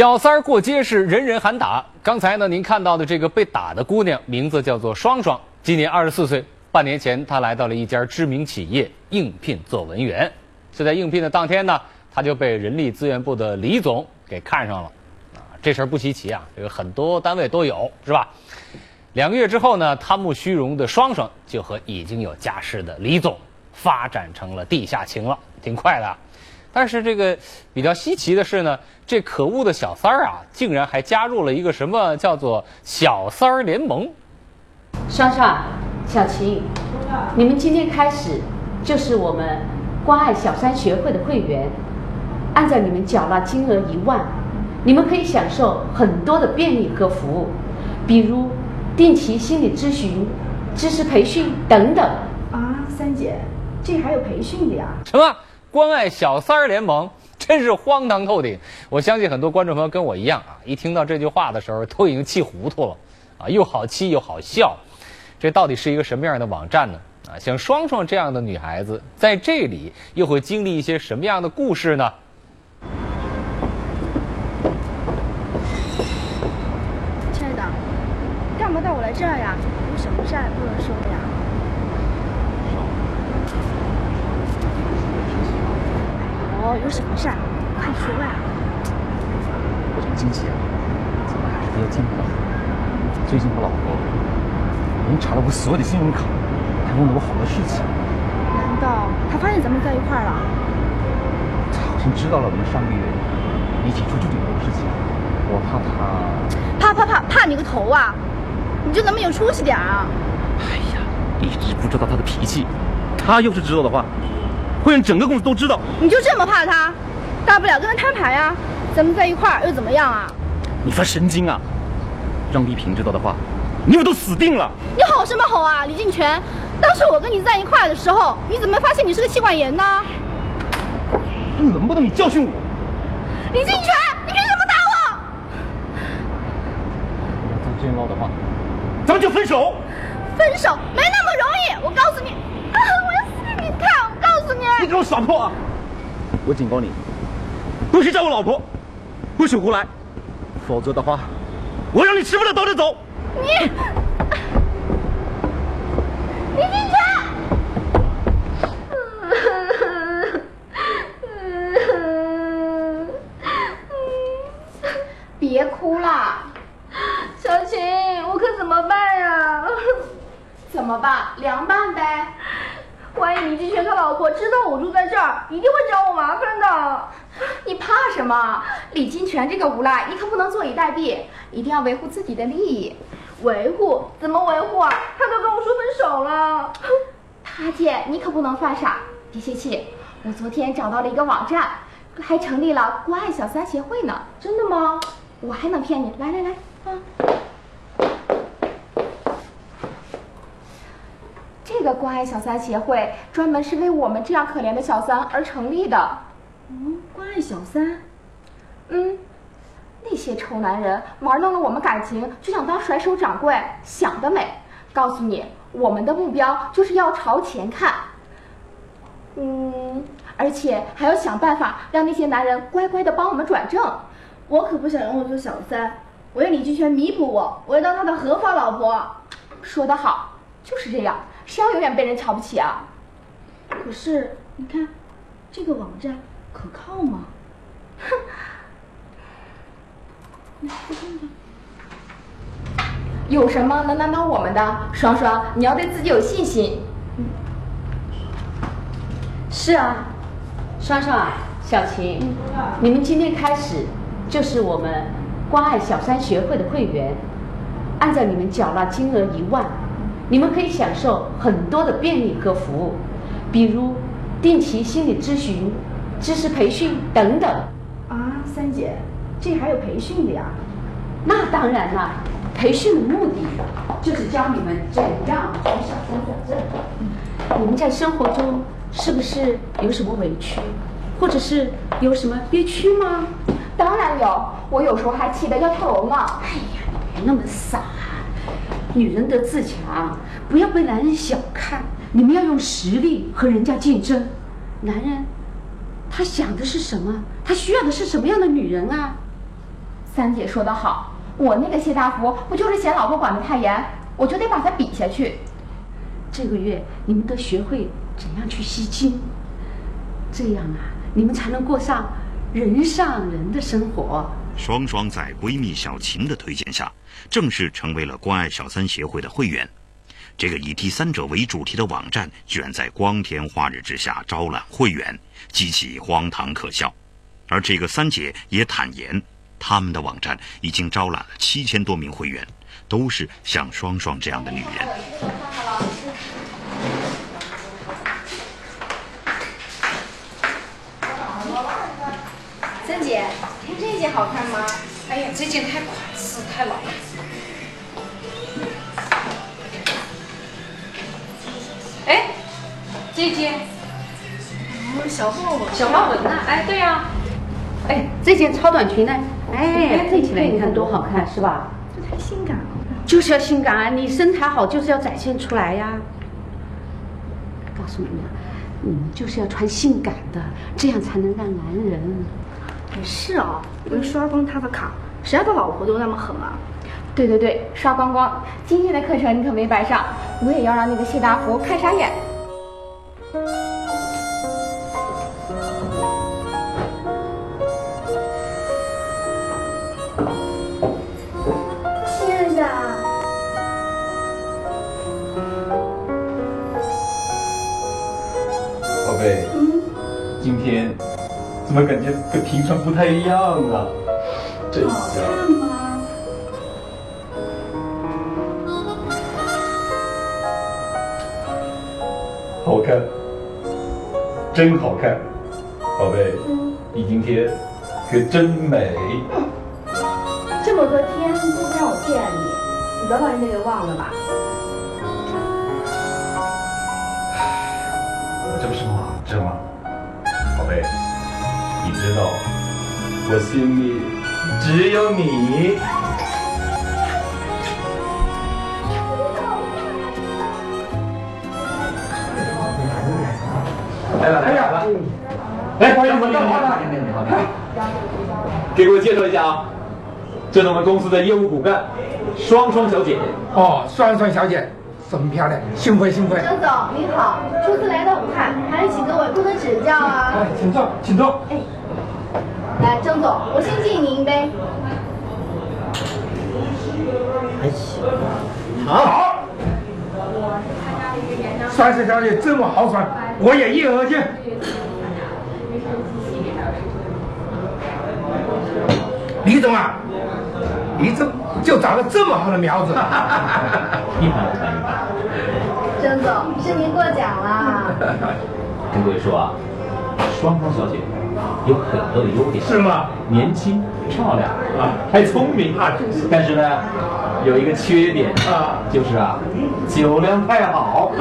小三儿过街是人人喊打。刚才呢，您看到的这个被打的姑娘，名字叫做双双，今年二十四岁。半年前，她来到了一家知名企业应聘做文员。就在应聘的当天呢，她就被人力资源部的李总给看上了。啊，这事儿不稀奇啊，这个很多单位都有，是吧？两个月之后呢，贪慕虚荣的双双就和已经有家室的李总发展成了地下情了，挺快的。但是这个比较稀奇的是呢，这可恶的小三儿啊，竟然还加入了一个什么叫做“小三儿联盟”。双双、小琴，你们今天开始就是我们关爱小三学会的会员。按照你们缴纳金额一万，你们可以享受很多的便利和服务，比如定期心理咨询、知识培训等等。啊，三姐，这还有培训的呀？什么？关爱小三儿联盟 真是荒唐透顶！我相信很多观众朋友跟我一样啊，一听到这句话的时候都已经气糊涂了啊，又好气又好笑。这到底是一个什么样的网站呢？啊，像双双这样的女孩子在这里又会经历一些什么样的故事呢？亲爱的，干嘛带我来这儿呀？有什么债不能收的呀？哦，有什么事？快说呀！我这个经济啊，怎么还是比较健康。最近我老婆所有的信用卡，还问了我好多事情。难道他发现咱们在一块儿了？他好像知道了我们上个月一起出去旅游的事情。我怕他……怕怕怕怕你个头啊！你就能不能有出息点啊？哎呀，一直不知道他的脾气。他要是知道的话，会让整个公司都知道。你就这么怕他？大不了跟他摊牌啊！咱们在一块儿又怎么样啊？你发神经啊！让丽萍知道的话，你们都死定了！你吼什么吼啊，李敬全？当时我跟你在一块的时候，你怎么没发现你是个气管炎呢？能不能你教训我？李敬全，你凭什么打我？要再这样闹的话，咱们就分手。分手没那么容易，我告诉你，啊、我要死给你看！我告诉你，你给我耍泼啊！我警告你，不许叫我老婆，不许胡来，否则的话，我让你吃不了兜着走。你，李敬全，别哭啦，小琴，我可怎么办呀？怎么办？凉拌呗。万一李金泉他老婆知道我住在这儿，一定会找我麻烦的。你怕什么？李金泉这个无赖，你可不能坐以待毙，一定要维护自己的利益。维护？怎么维护啊？他都跟我说分手了。他姐，你可不能犯傻，别泄气。我昨天找到了一个网站，还成立了关爱小三协会呢。真的吗？我还能骗你？来来来，啊。这个关爱小三协会专门是为我们这样可怜的小三而成立的。嗯，关爱小三。嗯，那些臭男人玩弄了我们感情，就想当甩手掌柜，想得美！告诉你，我们的目标就是要朝前看。嗯，而且还要想办法让那些男人乖乖的帮我们转正。我可不想让我做小三，我要李金泉弥补我，我要当他的合法老婆。说得好，就是这样。谁要永远被人瞧不起啊？可是你看，这个网站可靠吗？哼！有什么能难倒我们的？双双，你要对自己有信心。嗯。是啊，双双、小琴，嗯、你们今天开始就是我们关爱小三学会的会员。按照你们缴纳金额一万。你们可以享受很多的便利和服务，比如定期心理咨询、知识培训等等。啊，三姐，这还有培训的呀？那当然了，培训的目的就是教你们怎样从小三转正。你们在生活中是不是有什么委屈，或者是有什么憋屈吗？当然有，我有时候还气得要跳楼呢。哎呀，你别那么傻。女人得自强，不要被男人小看。你们要用实力和人家竞争。男人，他想的是什么？他需要的是什么样的女人啊？三姐说得好，我那个谢大福不就是嫌老婆管得太严，我就得把他比下去。这个月你们得学会怎样去吸金，这样啊，你们才能过上人上人的生活。双双在闺蜜小琴的推荐下，正式成为了关爱小三协会的会员。这个以第三者为主题的网站，居然在光天化日之下招揽会员，极其荒唐可笑。而这个三姐也坦言，他们的网站已经招揽了七千多名会员，都是像双双这样的女人。三姐，看这件好看吗？哎呀，这件太款式太老了。哎，这件，哦，小豹纹，小豹纹呢？哎，对呀、哎，这件超短裙呢？哎，配起来你看多好看，是吧？这太性感了。就是要性感啊！你身材好就是要展现出来呀。告诉你们，你们就是要穿性感的，这样才能让男人。也是啊，不是刷光他的卡，谁家的老婆都那么狠啊？对对对，刷光光！今天的课程你可没白上，我也要让那个谢大福看傻眼。怎么感觉跟平常不太一样啊？真香。吗？好看，真好看，宝贝，你今天可真美。这么多天都不让我见你，你早把人家给忘了吧？我心里只有你。来了来了来了！来，欢迎你们干嘛呢？给我介绍一下啊，这是我们公司的业务骨干，双双小姐。哦，双双小姐，真漂亮，幸会幸会。郑总您好，初次来到武汉，还请各位多多指教啊！哎，请坐，请坐。来，郑总，我先敬您一杯。好。双双小姐这么豪爽，我也一而尽。李总啊，你怎就找了这么好的苗子？一盘一盘一盘。郑总，是您过奖了。跟各位说啊，双双小姐有很多的优点，是吗？年轻、漂亮啊，还聪明啊，但是呢，有一个缺点啊，就是啊，酒量太好，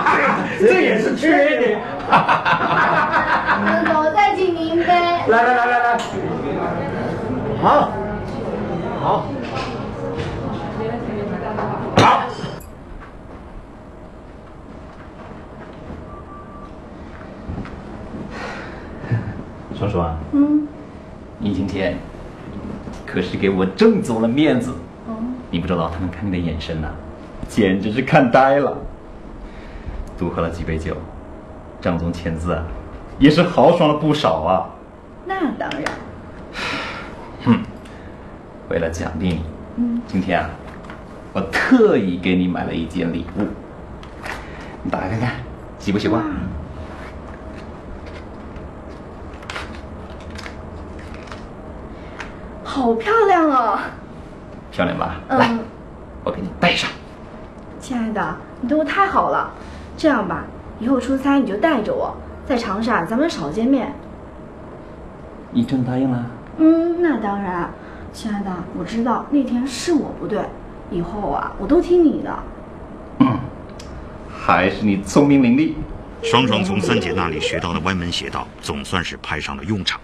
这也是缺点。郑总，再敬您一杯。来来来来来，好，好。双双，嗯，你今天可是给我郑总了面子，你不知道他们看你的眼神呐、简直是看呆了。多喝了几杯酒，张总签字啊，也是豪爽了不少啊。那当然。哼，为了奖励你，嗯，今天啊，我特意给你买了一件礼物，你打开看看，喜不喜欢？好漂亮哦！漂亮吧？嗯来，我给你戴上。亲爱的，你对我太好了。这样吧，以后出差你就带着我，在长沙咱们少见面。你真答应了？嗯，那当然。亲爱的，我知道那天是我不对，以后啊，我都听你的。嗯，还是你聪明伶俐。双双从三姐那里学到的歪门邪道，总算是派上了用场。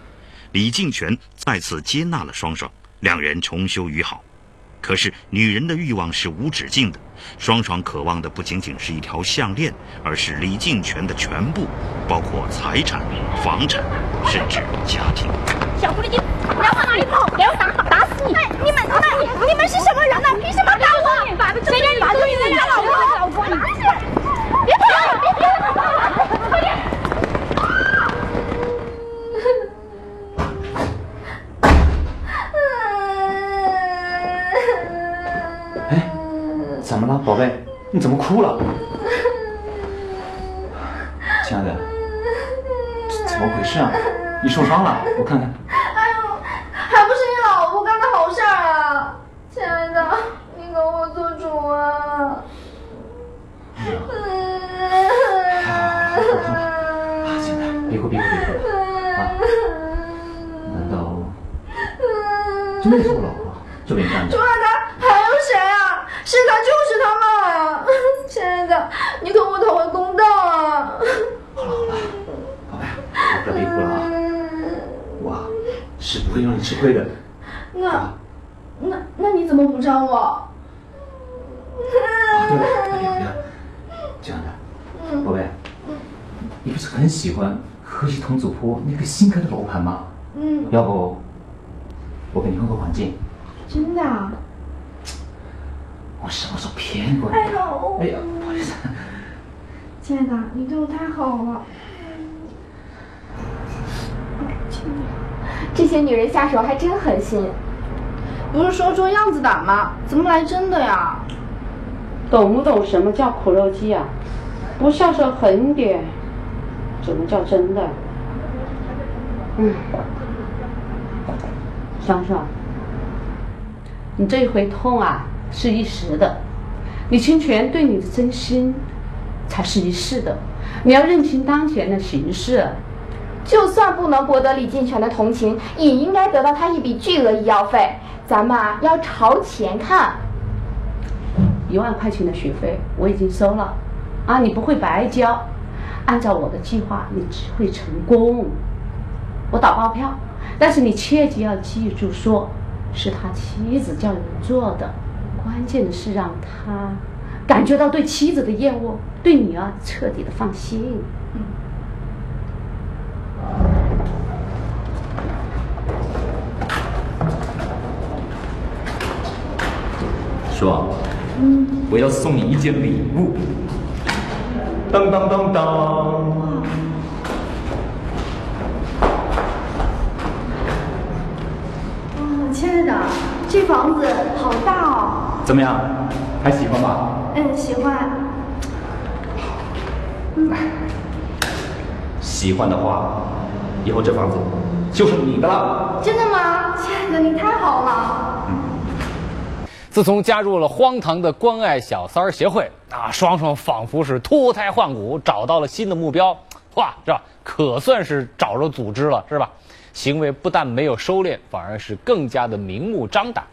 李敬全再次接纳了双双，两人重修于好。可是女人的欲望是无止境的，双双渴望的不仅仅是一条项链，而是李敬全的全部，包括财产、房产，甚至家庭。小狐狸精，你要往哪里跑？给我打，打死你！你们，你们，你们是什么人呢？凭什么打我？谁让你注意人家老公？老公，别跑！别跑！快点！哎，怎么了，宝贝？你怎么哭了？亲爱的，怎么回事啊？你受伤了？我看看。哎呦，还不是你老婆干的好事儿啊！亲爱的，你给我做主啊！啊，亲爱的，别哭，别哭，别哭啊！难道真的是我老婆这么干的除？了他还有谁啊？是他就是他嘛！亲爱的，你给我讨回公道啊！好了好了，宝贝，不要别哭了啊！我是不会让你吃亏的。那那那你怎么补偿我？这样的，宝贝，你不是很喜欢河西同祖坡那个新开的楼盘吗？嗯，要不我给你换个环境？真的啊？我什么时候骗过你？哎呦哎呀，不好意思。亲爱的，你对我太好了。这些女人下手还真狠心。不是说做样子打吗？怎么来真的呀？懂不懂什么叫苦肉计啊？不下手狠点，怎么叫真的？嗯，爽爽，你这一回痛啊是一时的，李清泉对你的真心才是一世的。你要认清当前的形势。就算不能博得李进全的同情，也应该得到他一笔巨额医药费。咱们啊，要朝前看。一万块钱的学费我已经收了，啊，你不会白交，按照我的计划，你只会成功。我打包票，但是你切记要记住说，是他妻子叫人做的，关键的是让他感觉到对妻子的厌恶，对你啊彻底的放心。爽，嗯，我要送你一件礼物。当当当当，哇，亲爱的，这房子好大哦。怎么样？还喜欢吧？嗯，喜欢。喜欢的话，以后这房子就是你的了。真的吗？亲爱的，你太好了。自从加入了荒唐的关爱小三儿协会啊，双双仿佛是脱胎换骨，找到了新的目标，哇，是吧？可算是找着组织了，是吧？行为不但没有收敛，反而是更加的明目张胆。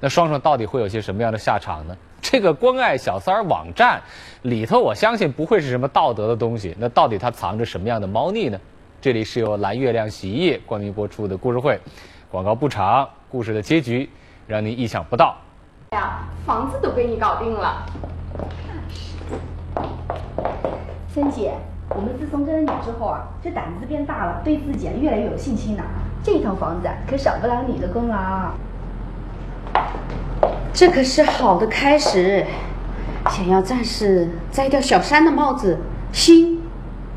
那双双到底会有些什么样的下场呢？这个关爱小三儿网站里头，我相信不会是什么道德的东西。那到底它藏着什么样的猫腻呢？这里是由蓝月亮洗衣液冠名播出的故事会，广告不长，故事的结局让您意想不到。呀，房子都给你搞定了。三姐，我们自从跟了你之后啊，这胆子变大了，对自己啊越来越有信心了。这套房子啊，可少不了你的功劳。这可是好的开始，想要暂时摘掉小三的帽子，心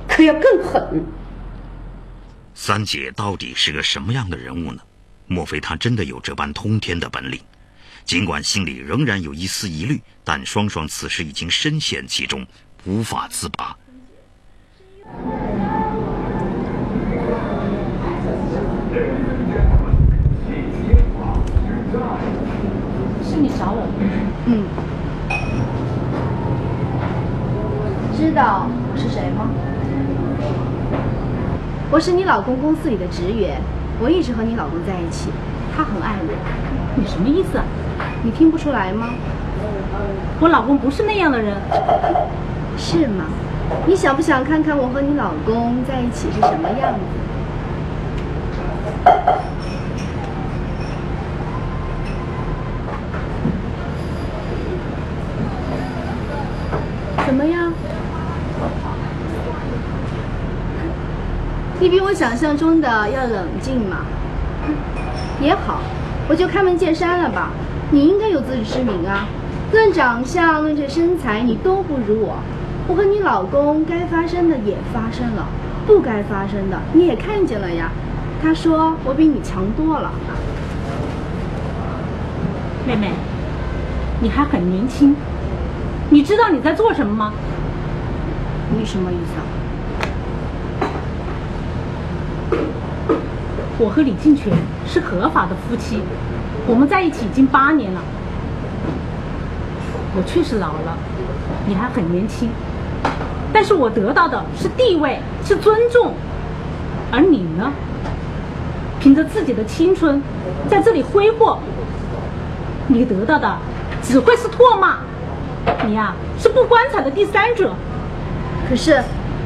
可要更狠。三姐到底是个什么样的人物呢？莫非她真的有这般通天的本领？尽管心里仍然有一丝疑虑，但双双此时已经深陷其中，无法自拔。是你找我？嗯，知道我是谁吗？我是你老公公司里的职员，我一直和你老公在一起，他很爱我。你什么意思啊？你听不出来吗？我老公不是那样的人。是吗？你想不想看看我和你老公在一起是什么样子？怎么样？你比我想象中的要冷静嘛。也好，我就开门见山了吧。你应该有自知之明啊。论长相，论这身材，你都不如我。我和你老公该发生的也发生了，不该发生的你也看见了呀。他说我比你强多了。妹妹，你还很年轻，你知道你在做什么吗？你什么意思啊？我和李进全是合法的夫妻，我们在一起已经八年了。我确实老了，你还很年轻，但是我得到的是地位，是尊重，而你呢，凭着自己的青春在这里挥霍，你得到的只会是唾骂，你呀是不光彩的第三者。可是，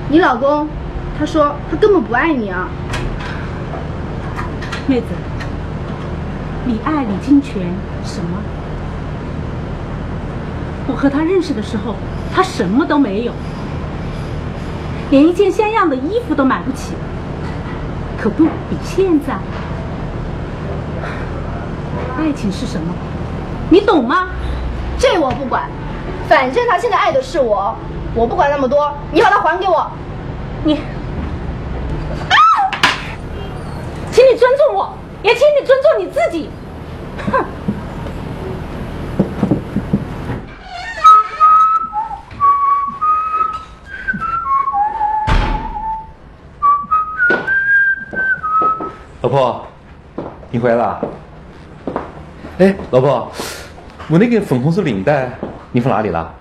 你老公，他说他根本不爱你啊。妹子，你爱李金泉什么？我和他认识的时候，他什么都没有，连一件像样的衣服都买不起，可不比现在。爱情是什么？你懂吗？这我不管，反正他现在爱的是我，我不管那么多，你把他还给我。你，啊！请你尊重我，也请你尊重你自己。哼！老婆，你回来了。哎，老婆，我那个粉红色领带你放哪里了？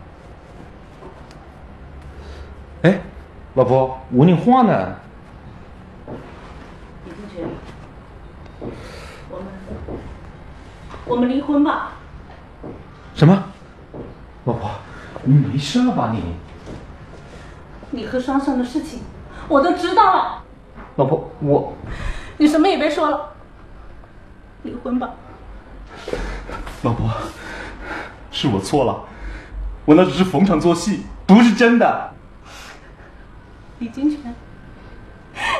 哎，老婆，我领花呢。李同学，我们我们离婚吧。什么？老婆，你没事吧你？你和双双的事情我都知道了。老婆，我。你什么也别说了，离婚吧。老婆，是我错了，我那只是逢场作戏，不是真的。李金泉，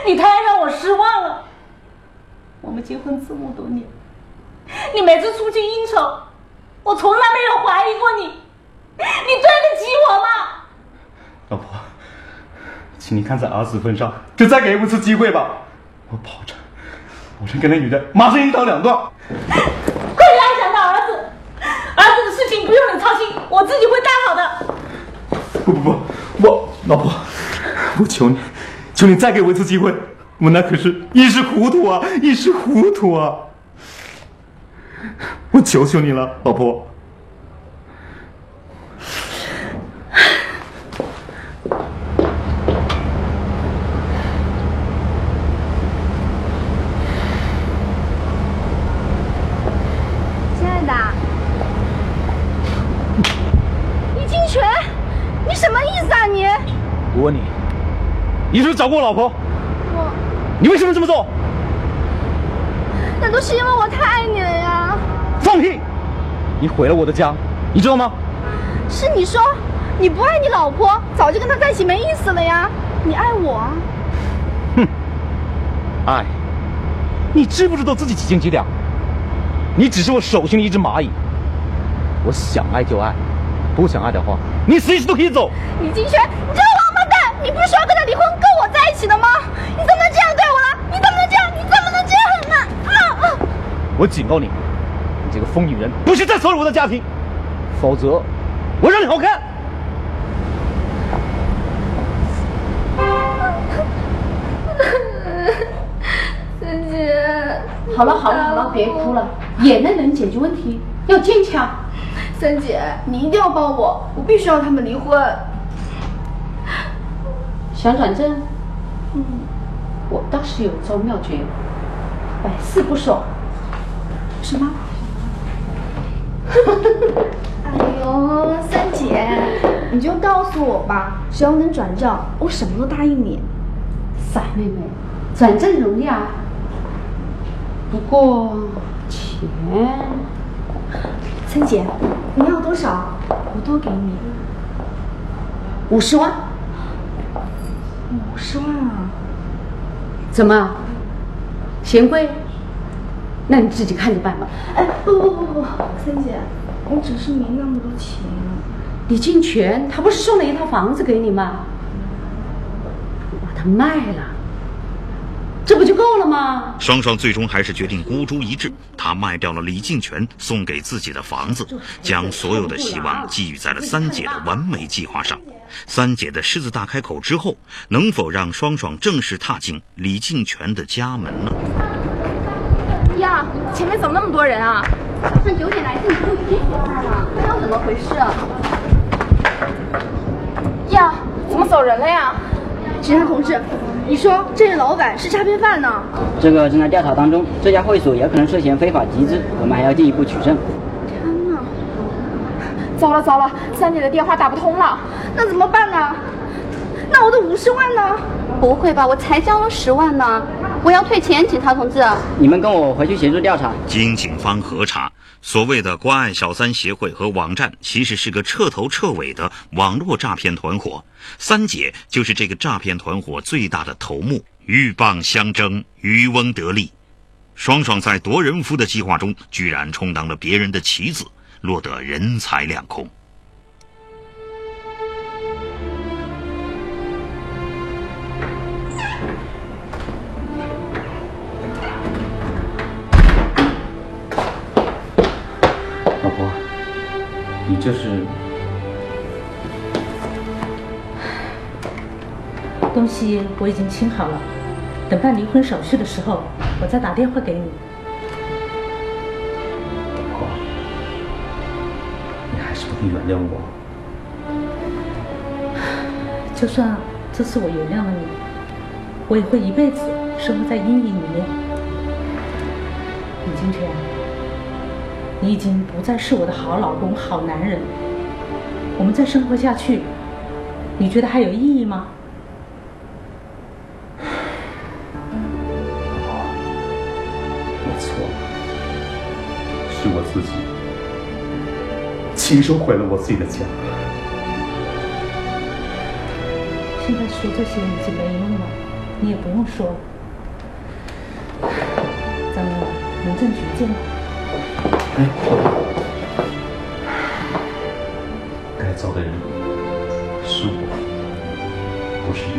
你太让我失望了。我们结婚这么多年，你每次出去应酬，我从来没有怀疑过你，你对得起我吗？老婆，请你看在儿子份上，就再给我一次机会吧。我保证。我跟那女的马上一刀两断。快点想到儿子，儿子的事情不用你操心，我自己会带好的。不不不，我老婆，我求你，求你再给我一次机会，我那可是一时糊涂啊，一时糊涂啊！我求求你了，老婆。我问你，你是不是找过我老婆？我。你为什么这么做？那都是因为我太爱你了呀！放屁！你毁了我的家，你知道吗？是你说你不爱你老婆，早就跟她在一起没意思了呀！你爱我？哼，爱？你知不知道自己几斤几两？你只是我手心的一只蚂蚁。我想爱就爱，不想爱的话，你随时都可以走。李金泉，你这个王八蛋！你不是说要跟他离婚，跟我在一起的吗？你怎么能这样对我了？你怎么能这样？你怎么能这样呢？啊啊！我警告，你这个疯女人，不许再骚扰我的家庭，否则我让你好看。三姐，好了好了好了，别哭了，眼泪能解决问题，要坚强。三姐，你一定要帮我，我必须让他们离婚。想转正？嗯，我倒是有招妙诀，百试不爽。什么？哎呦，三姐，你就告诉我吧，只要能转正，我什么都答应你。傻妹妹，转正容易啊，不过钱……三姐，你要多少？我都给你。五十万。五十万啊！怎么？嫌贵？那你自己看着办吧。哎，不不不不，三姐，我只是没那么多钱。李进全他不是送了一套房子给你吗？把它卖了，这不就够了吗？双双最终还是决定孤注一掷，他卖掉了李进全送给自己的房子，将所有的希望寄予在了三姐的完美计划上。三姐的狮子大开口之后，能否让双双正式踏进李进全的家门呢？呀，前面怎么那么多人啊？早上九点来订就已经回来了，那又怎么回事？呀，怎么走人了呀？警察同志，你说这位老板是诈骗犯呢？这个正在调查当中，这家会所也可能涉嫌非法集资，我们还要进一步取证。天哪！糟了糟了，三姐的电话打不通了，那怎么办呢？那我的五十万呢？不会吧，我才交了十万呢，我要退钱，警察同志。你们跟我回去协助调查。经警方核查，所谓的关爱小三协会和网站其实是个彻头彻尾的网络诈骗团伙，三姐就是这个诈骗团伙最大的头目。鹬蚌相争，渔翁得利。双双在夺人夫的计划中，居然充当了别人的棋子，落得人财两空。你这是？东西我已经清好了，等办离婚手续的时候，我再打电话给你。老婆，你还是不能原谅我。就算这次我原谅了你，我也会一辈子生活在阴影里面。李金泉，你已经不再是我的好老公、好男人，我们再生活下去，你觉得还有意义吗？我错了，是我自己亲手毁了我自己的家。现在说这些已经没用了，你也不用说了。咱们民政局见吧。哎，该走的人是我，不是你。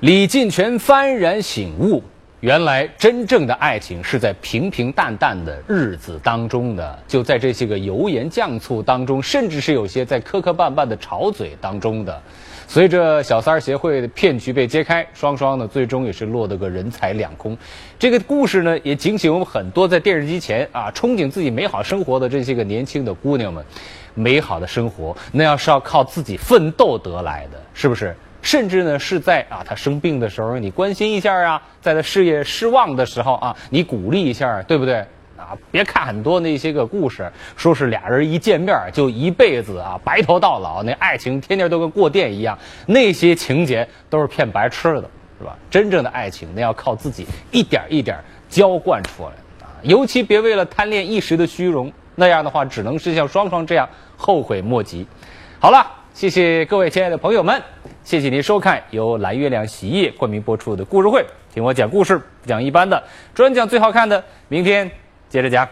李进全幡然醒悟，原来真正的爱情是在平平淡淡的日子当中的，就在这些个油盐酱醋当中，甚至是有些在磕磕绊绊的吵嘴当中的。随着小三儿协会的骗局被揭开，双双呢最终也是落得个人财两空。这个故事呢也警醒我们很多在电视机前啊憧憬自己美好生活的这些个年轻的姑娘们，美好的生活那要是要靠自己奋斗得来的，是不是？甚至呢，是在啊他生病的时候，你关心一下啊；在他事业失望的时候啊，你鼓励一下，对不对？啊，别看很多那些个故事，说是俩人一见面就一辈子啊，白头到老，那爱情天天都跟过电一样，那些情节都是骗白痴的，是吧？真正的爱情，那要靠自己一点一点浇灌出来啊！尤其别为了贪恋一时的虚荣，那样的话，只能是像双双这样后悔莫及。好了，谢谢各位亲爱的朋友们。谢谢您收看由蓝月亮洗衣液冠名播出的故事会，听我讲故事，不讲一般的，专讲最好看的。明天接着讲。